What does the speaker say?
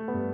you